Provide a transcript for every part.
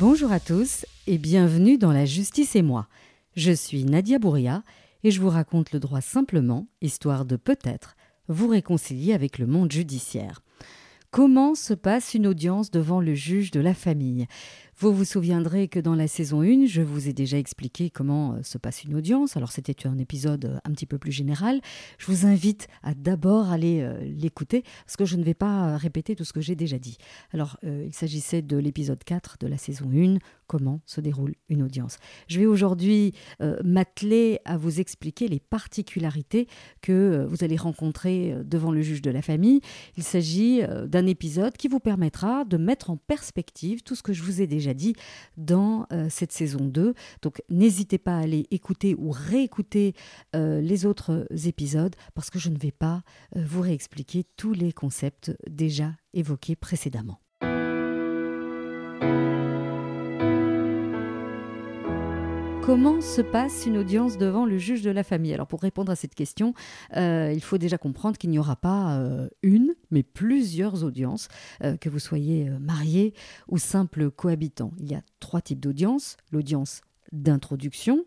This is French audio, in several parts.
Bonjour à tous et bienvenue dans La Justice et moi. Je suis Nadia Bouria et je vous raconte le droit simplement, histoire de peut-être vous réconcilier avec le monde judiciaire. Comment se passe une audience devant le juge de la famille? Vous vous souviendrez que dans la saison 1, je vous ai déjà expliqué comment euh, se passe une audience. Alors c'était un épisode euh, un petit peu plus général. Je vous invite à d'abord aller euh, l'écouter parce que je ne vais pas répéter tout ce que j'ai déjà dit. Alors il s'agissait de l'épisode 4 de la saison 1, comment se déroule une audience. Je vais aujourd'hui m'atteler à vous expliquer les particularités que vous allez rencontrer devant le juge de la famille. Il s'agit d'un épisode qui vous permettra de mettre en perspective tout ce que je vous ai déjà dit dans euh, cette saison 2. Donc n'hésitez pas à aller écouter ou réécouter euh, les autres épisodes parce que je ne vais pas euh, vous réexpliquer tous les concepts déjà évoqués précédemment. Comment se passe une audience devant le juge de la famille? Alors pour répondre à cette question, euh, il faut déjà comprendre qu'il n'y aura pas euh, une, mais plusieurs audiences, euh, que vous soyez marié ou simple cohabitant. Il y a trois types d'audience. L'audience d'introduction,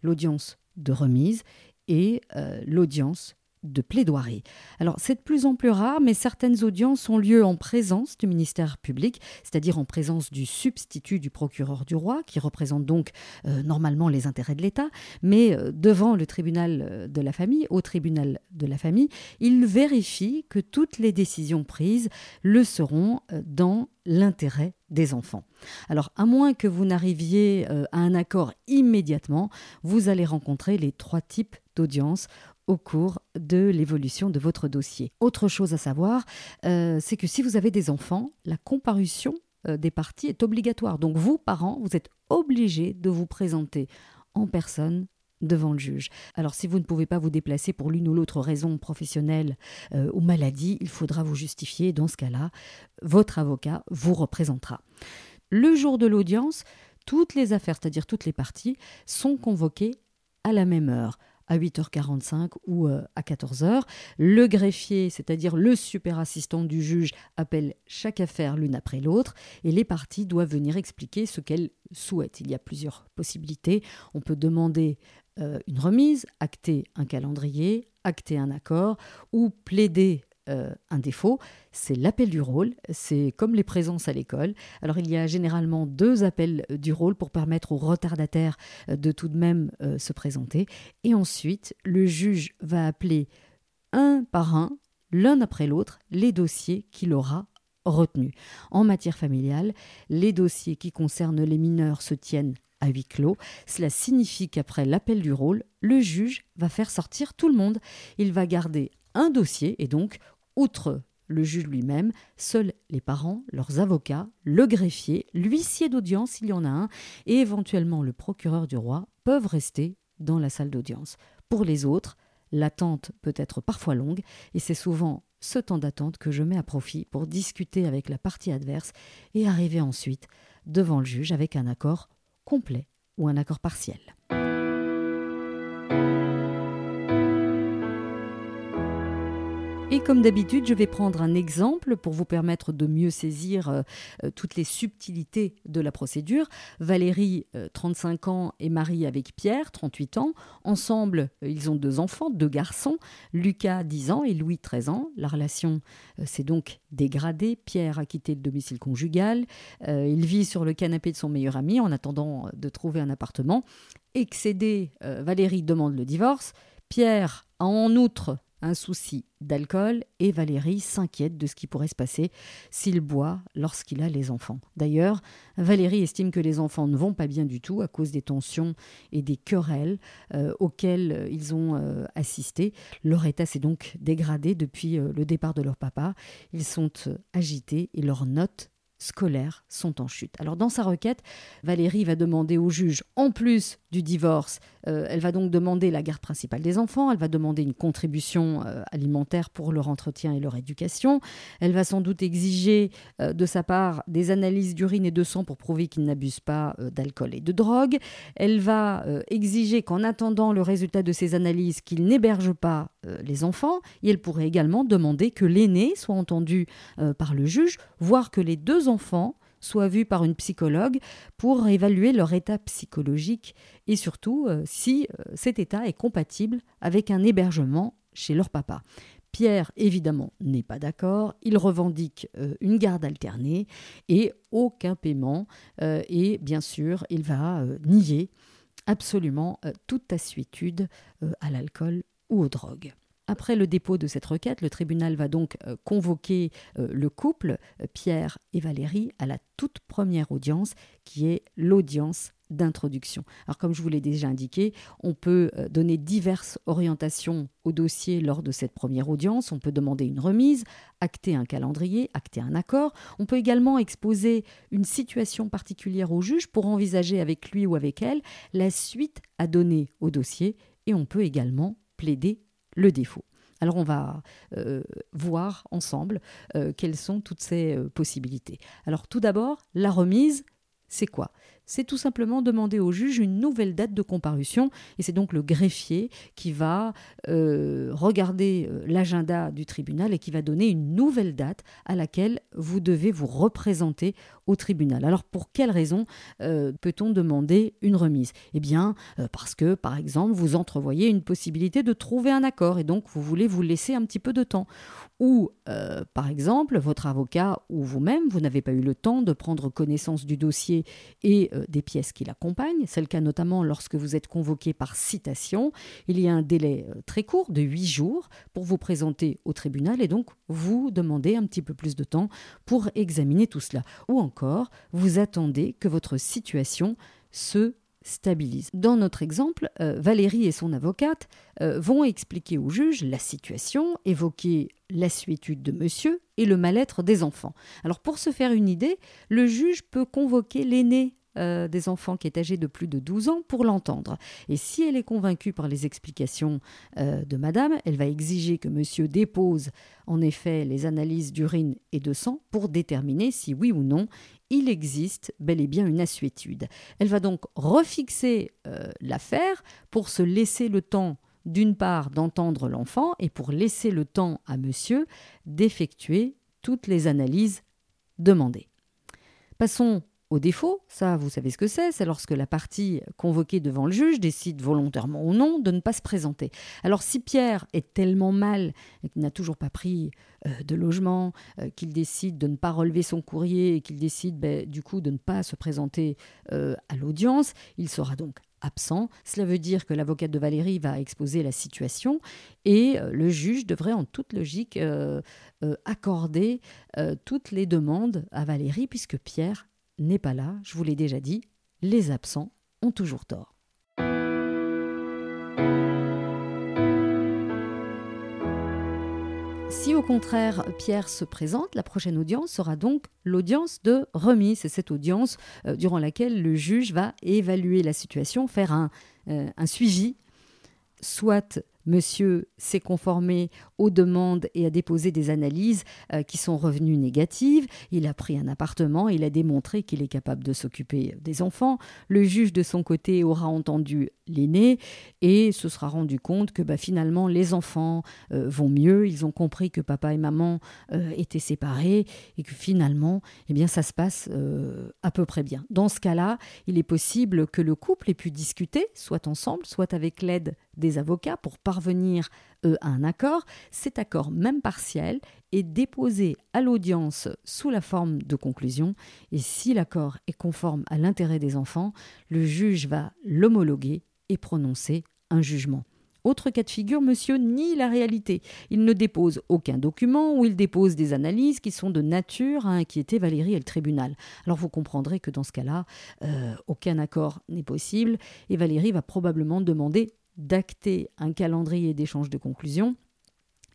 l'audience de remise et l'audience de plaidoirie. Alors c'est de plus en plus rare, mais certaines audiences ont lieu en présence du ministère public, c'est-à-dire en présence du substitut du procureur du roi, qui représente donc euh, normalement les intérêts de l'État, mais euh, devant le tribunal euh, de la famille, au tribunal de la famille, il vérifie que toutes les décisions prises le seront dans l'intérêt des enfants. Alors, à moins que vous n'arriviez à un accord immédiatement, vous allez rencontrer les trois types d'audience au cours de l'évolution de votre dossier. Autre chose à savoir, euh, c'est que si vous avez des enfants, la comparution euh, des parties est obligatoire. Donc vous, parents, vous êtes obligés de vous présenter en personne devant le juge. Alors si vous ne pouvez pas vous déplacer pour l'une ou l'autre raison professionnelle euh, ou maladie, il faudra vous justifier. Dans ce cas-là, votre avocat vous représentera. Le jour de l'audience, toutes les affaires, c'est-à-dire toutes les parties, sont convoquées à la même heure à 8h45 ou euh, à 14h. Le greffier, c'est-à-dire le super assistant du juge, appelle chaque affaire l'une après l'autre et les parties doivent venir expliquer ce qu'elles souhaitent. Il y a plusieurs possibilités. On peut demander euh, une remise, acter un calendrier, acter un accord ou plaider euh, un défaut, c'est l'appel du rôle. C'est comme les présences à l'école. Alors il y a généralement deux appels du rôle pour permettre aux retardataires euh, de tout de même euh, se présenter. Et ensuite, le juge va appeler un par un, l'un après l'autre, les dossiers qu'il aura retenus. En matière familiale, les dossiers qui concernent les mineurs se tiennent à huis clos. Cela signifie qu'après l'appel du rôle, le juge va faire sortir tout le monde. Il va garder un dossier et donc Outre le juge lui-même, seuls les parents, leurs avocats, le greffier, l'huissier d'audience s'il y en a un, et éventuellement le procureur du roi peuvent rester dans la salle d'audience. Pour les autres, l'attente peut être parfois longue, et c'est souvent ce temps d'attente que je mets à profit pour discuter avec la partie adverse et arriver ensuite devant le juge avec un accord complet ou un accord partiel. Comme d'habitude, je vais prendre un exemple pour vous permettre de mieux saisir euh, euh, toutes les subtilités de la procédure. Valérie, 35 euh, ans, est mariée avec Pierre, 38 ans. Ensemble, ils ont deux enfants, deux garçons, Lucas, 10 ans, et Louis, 13 ans. La relation s'est donc dégradée. Pierre a quitté le domicile conjugal. il vit sur le canapé de son meilleur ami en attendant de trouver un appartement. Excédée, Valérie demande le divorce. Pierre a en outre un souci d'alcool et Valérie s'inquiète de ce qui pourrait se passer s'il boit lorsqu'il a les enfants. D'ailleurs, Valérie estime que les enfants ne vont pas bien du tout à cause des tensions et des querelles euh, auxquelles ils ont euh, assisté. Leur état s'est donc dégradé depuis euh, le départ de leur papa. Ils sont agités et leurs notes scolaires sont en chute. Alors dans sa requête, Valérie va demander au juge, en plus du divorce, euh, elle va donc demander la garde principale des enfants, elle va demander une contribution euh, alimentaire pour leur entretien et leur éducation, elle va sans doute exiger euh, de sa part des analyses d'urine et de sang pour prouver qu'il n'abuse pas d'alcool et de drogue, elle va exiger qu'en attendant le résultat de ces analyses, qu'il n'héberge pas les enfants, et elle pourrait également demander que l'aîné soit entendu par le juge, voire que les deux enfants soient vus par une psychologue pour évaluer leur état psychologique et surtout euh, si euh, cet état est compatible avec un hébergement chez leur papa. Pierre, évidemment, n'est pas d'accord. Il revendique euh, une garde alternée et aucun paiement. et bien sûr, il va nier absolument toute assuétude à l'alcool ou aux drogues. Après le dépôt de cette requête, le tribunal va donc euh, convoquer euh, le couple, euh, Pierre et Valérie, à la toute première audience, qui est l'audience d'introduction. Alors comme je vous l'ai déjà indiqué, on peut donner diverses orientations au dossier lors de cette première audience. On peut demander une remise, acter un calendrier, acter un accord. On peut également exposer une situation particulière au juge pour envisager avec lui ou avec elle la suite à donner au dossier. Et on peut également plaider le défaut. Alors on va euh, voir ensemble euh, quelles sont toutes ces euh, possibilités. Alors tout d'abord, la remise, c'est quoi? C'est tout simplement demander au juge une nouvelle date de comparution. Et c'est donc le greffier qui va euh, regarder euh, l'agenda du tribunal et qui va donner une nouvelle date à laquelle vous devez vous représenter au tribunal. Alors pour quelle raison euh, peut-on demander une remise? Eh bien parce que, par exemple, vous entrevoyez une possibilité de trouver un accord et donc vous voulez vous laisser un petit peu de temps. Ou, par exemple, votre avocat ou vous-même, vous n'avez pas eu le temps de prendre connaissance du dossier et euh, des pièces qui l'accompagnent. C'est le cas notamment lorsque vous êtes convoqué par citation. Il y a un délai euh, très court de huit jours pour vous présenter au tribunal et donc vous demandez un petit peu plus de temps pour examiner tout cela. Ou encore, vous attendez que votre situation se stabilise. Dans notre exemple, euh, Valérie et son avocate vont expliquer au juge la situation, évoquer la suétude de monsieur et le mal-être des enfants. Alors pour se faire une idée, le juge peut convoquer l'aîné euh, des enfants qui est âgé de plus de 12 ans pour l'entendre. Et si elle est convaincue par les explications euh, de madame, elle va exiger que monsieur dépose en effet les analyses d'urine et de sang pour déterminer si oui ou non il existe bel et bien une assuétude. Elle va donc refixer euh, l'affaire pour se laisser le temps d'une part d'entendre l'enfant et pour laisser le temps à monsieur d'effectuer toutes les analyses demandées. Passons au défaut, ça vous savez ce que c'est, c'est lorsque la partie convoquée devant le juge décide volontairement ou non de ne pas se présenter. Alors si Pierre est tellement mal qu'il n'a toujours pas pris euh, de logement, euh, qu'il décide de ne pas relever son courrier et qu'il décide ben, du coup de ne pas se présenter euh, à l'audience, il sera donc absent. Cela veut dire que l'avocate de Valérie va exposer la situation et le juge devrait en toute logique accorder toutes les demandes à Valérie puisque Pierre n'est pas là, je vous l'ai déjà dit, les absents ont toujours tort. Si au contraire Pierre se présente, la prochaine audience sera donc l'audience de remise. C'est cette audience euh, durant laquelle le juge va évaluer la situation, faire un, euh, un suivi, soit Monsieur s'est conformé aux demandes et a déposé des analyses euh, qui sont revenues négatives. Il a pris un appartement, il a démontré qu'il est capable de s'occuper des enfants. Le juge, de son côté, aura entendu l'aîné et se sera rendu compte que bah, finalement les enfants euh, vont mieux. Ils ont compris que papa et maman euh, étaient séparés et que finalement, eh bien, ça se passe à peu près bien. Dans ce cas-là, il est possible que le couple ait pu discuter, soit ensemble, soit avec l'aide des avocats pour parvenir à un accord. Cet accord, même partiel, est déposé à l'audience sous la forme de conclusion et si l'accord est conforme à l'intérêt des enfants, le juge va l'homologuer et prononcer un jugement. Autre cas de figure, monsieur nie la réalité. Il ne dépose aucun document ou il dépose des analyses qui sont de nature à inquiéter Valérie et le tribunal. Alors vous comprendrez que dans ce cas-là, euh, aucun accord n'est possible et Valérie va probablement demander d'acter un calendrier d'échange de conclusions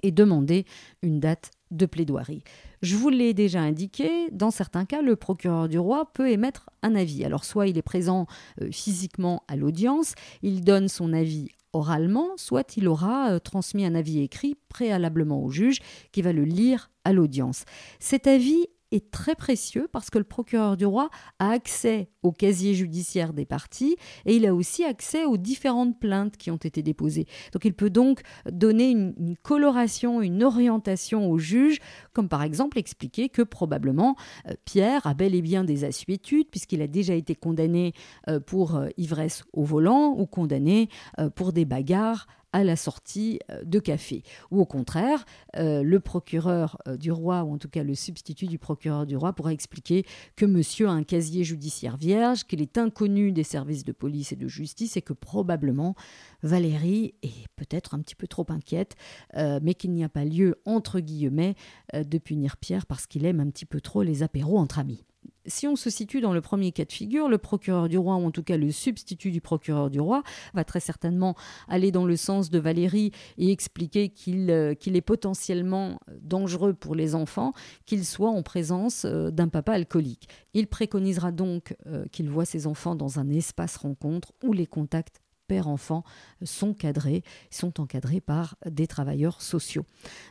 et demander une date de plaidoirie. Je vous l'ai déjà indiqué, dans certains cas, le procureur du roi peut émettre un avis. Alors soit il est présent euh, physiquement à l'audience, il donne son avis oralement, soit il aura euh, transmis un avis écrit préalablement au juge qui va le lire à l'audience. Cet avis est très précieux parce que le procureur du roi a accès au casier judiciaire des parties et il a aussi accès aux différentes plaintes qui ont été déposées. Donc il peut donc donner une, coloration, une orientation au juge, comme par exemple expliquer que probablement euh, Pierre a bel et bien des assuétudes puisqu'il a déjà été condamné euh, pour euh, ivresse au volant ou condamné pour des bagarres à la sortie euh, de café. Ou au contraire, euh, le procureur euh, du roi, ou en tout cas le substitut du procureur du roi, pourra expliquer que monsieur a un casier judiciaire vierge, qu'il est inconnu des services de police et de justice et que probablement Valérie est peut-être un petit peu trop inquiète, mais qu'il n'y a pas lieu, entre guillemets, de punir Pierre parce qu'il aime un petit peu trop les apéros entre amis si on se situe dans le premier cas de figure, le procureur du roi, ou en tout cas le substitut du procureur du roi, va très certainement aller dans le sens de Valérie et expliquer qu'il euh, est potentiellement dangereux pour les enfants, qu'il soit en présence euh, d'un papa alcoolique. Il préconisera donc euh, qu'il voit ses enfants dans un espace rencontre où les contacts père-enfant sont cadrés, sont encadrés par des travailleurs sociaux.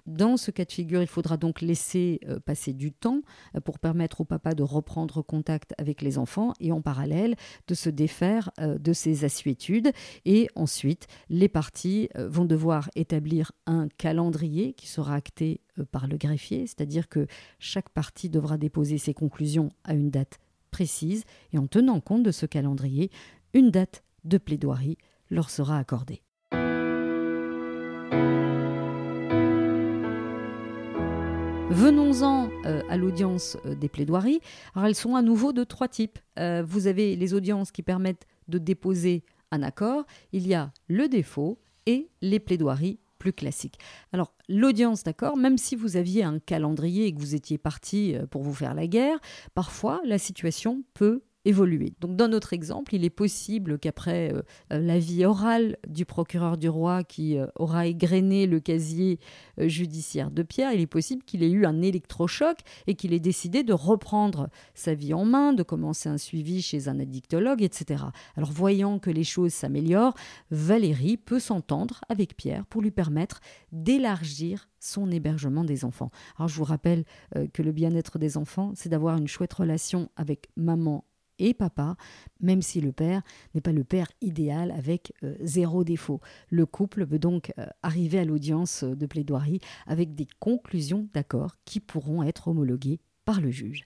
Dans ce cas de figure, il faudra donc laisser euh, passer du temps euh, pour permettre au papa de reprendre contact avec les enfants et en parallèle de se défaire euh, de ses assuétudes. Et ensuite, les parties vont devoir établir un calendrier qui sera acté par le greffier, c'est-à-dire que chaque partie devra déposer ses conclusions à une date précise et en tenant compte de ce calendrier, une date de plaidoirie leur sera accordée. Venons-en euh, à l'audience euh, des plaidoiries. Alors elles sont à nouveau de trois types. Euh, vous avez les audiences qui permettent de déposer un accord. Il y a le défaut et les plaidoiries plus classiques. Alors l'audience d'accord, même si vous aviez un calendrier et que vous étiez parti pour vous faire la guerre, parfois la situation peut Donc dans notre exemple, il est possible qu'après euh, euh, l'avis oral du procureur du roi qui euh, aura égrené le casier judiciaire de Pierre, il est possible qu'il ait eu un électrochoc et qu'il ait décidé de reprendre sa vie en main, de commencer un suivi chez un addictologue, etc. Alors voyant que les choses s'améliorent, Valérie peut s'entendre avec Pierre pour lui permettre d'élargir son hébergement des enfants. Alors je vous rappelle que le bien-être des enfants, c'est d'avoir une chouette relation avec maman et papa, même si le père n'est pas le père idéal avec euh, zéro défaut. Le couple veut donc euh, arriver à l'audience de plaidoirie avec des conclusions d'accord qui pourront être homologuées par le juge.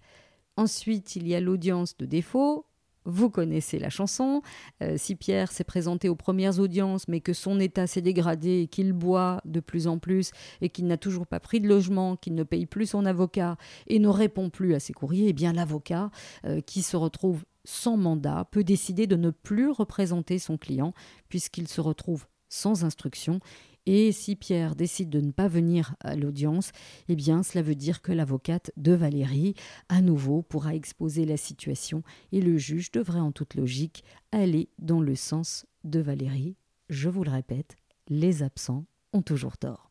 Ensuite, il y a l'audience de défaut vous connaissez la chanson. Euh, si Pierre s'est présenté aux premières audiences, mais que son état s'est dégradé et qu'il boit de plus en plus et qu'il n'a toujours pas pris de logement, qu'il ne paye plus son avocat et ne répond plus à ses courriers, eh bien l'avocat euh, qui se retrouve sans mandat peut décider de ne plus représenter son client puisqu'il se retrouve sans instruction et si Pierre décide de ne pas venir à l'audience, eh bien cela veut dire que l'avocate de Valérie, à nouveau, pourra exposer la situation et le juge devrait en toute logique aller dans le sens de Valérie. Je vous le répète, les absents ont toujours tort.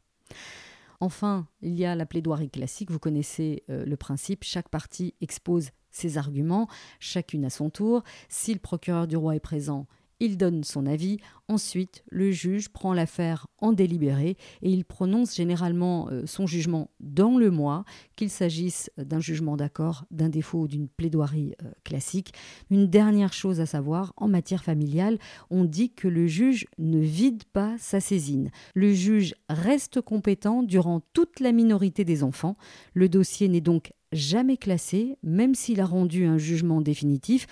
Enfin, il y a la plaidoirie classique, vous connaissez euh, le principe, chaque partie expose ses arguments, chacune à son tour. Si le procureur du roi est présent, il donne son avis, ensuite le juge prend l'affaire en délibéré et il prononce généralement euh, son jugement dans le mois, qu'il s'agisse d'un jugement d'accord, d'un défaut ou d'une plaidoirie euh, classique. Une dernière chose à savoir, en matière familiale, on dit que le juge ne vide pas sa saisine. Le juge reste compétent durant toute la minorité des enfants. Le dossier n'est donc jamais classé, même s'il a rendu un jugement définitif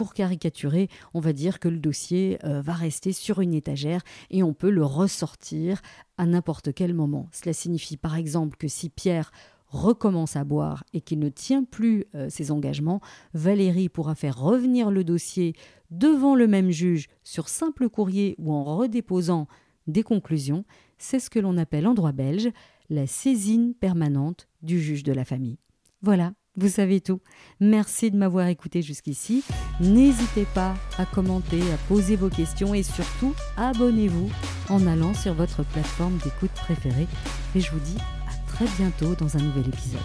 pour caricaturer, on va dire que le dossier euh, va rester sur une étagère et on peut le ressortir à n'importe quel moment. Cela signifie par exemple que si Pierre recommence à boire et qu'il ne tient plus euh, ses engagements, Valérie pourra faire revenir le dossier devant le même juge sur simple courrier ou en redéposant des conclusions. C'est ce que l'on appelle en droit belge la saisine permanente du juge de la famille. Voilà, vous savez tout. Merci de m'avoir écouté jusqu'ici. N'hésitez pas à commenter, à poser vos questions et surtout abonnez-vous en allant sur votre plateforme d'écoute préférée. Et je vous dis à très bientôt dans un nouvel épisode.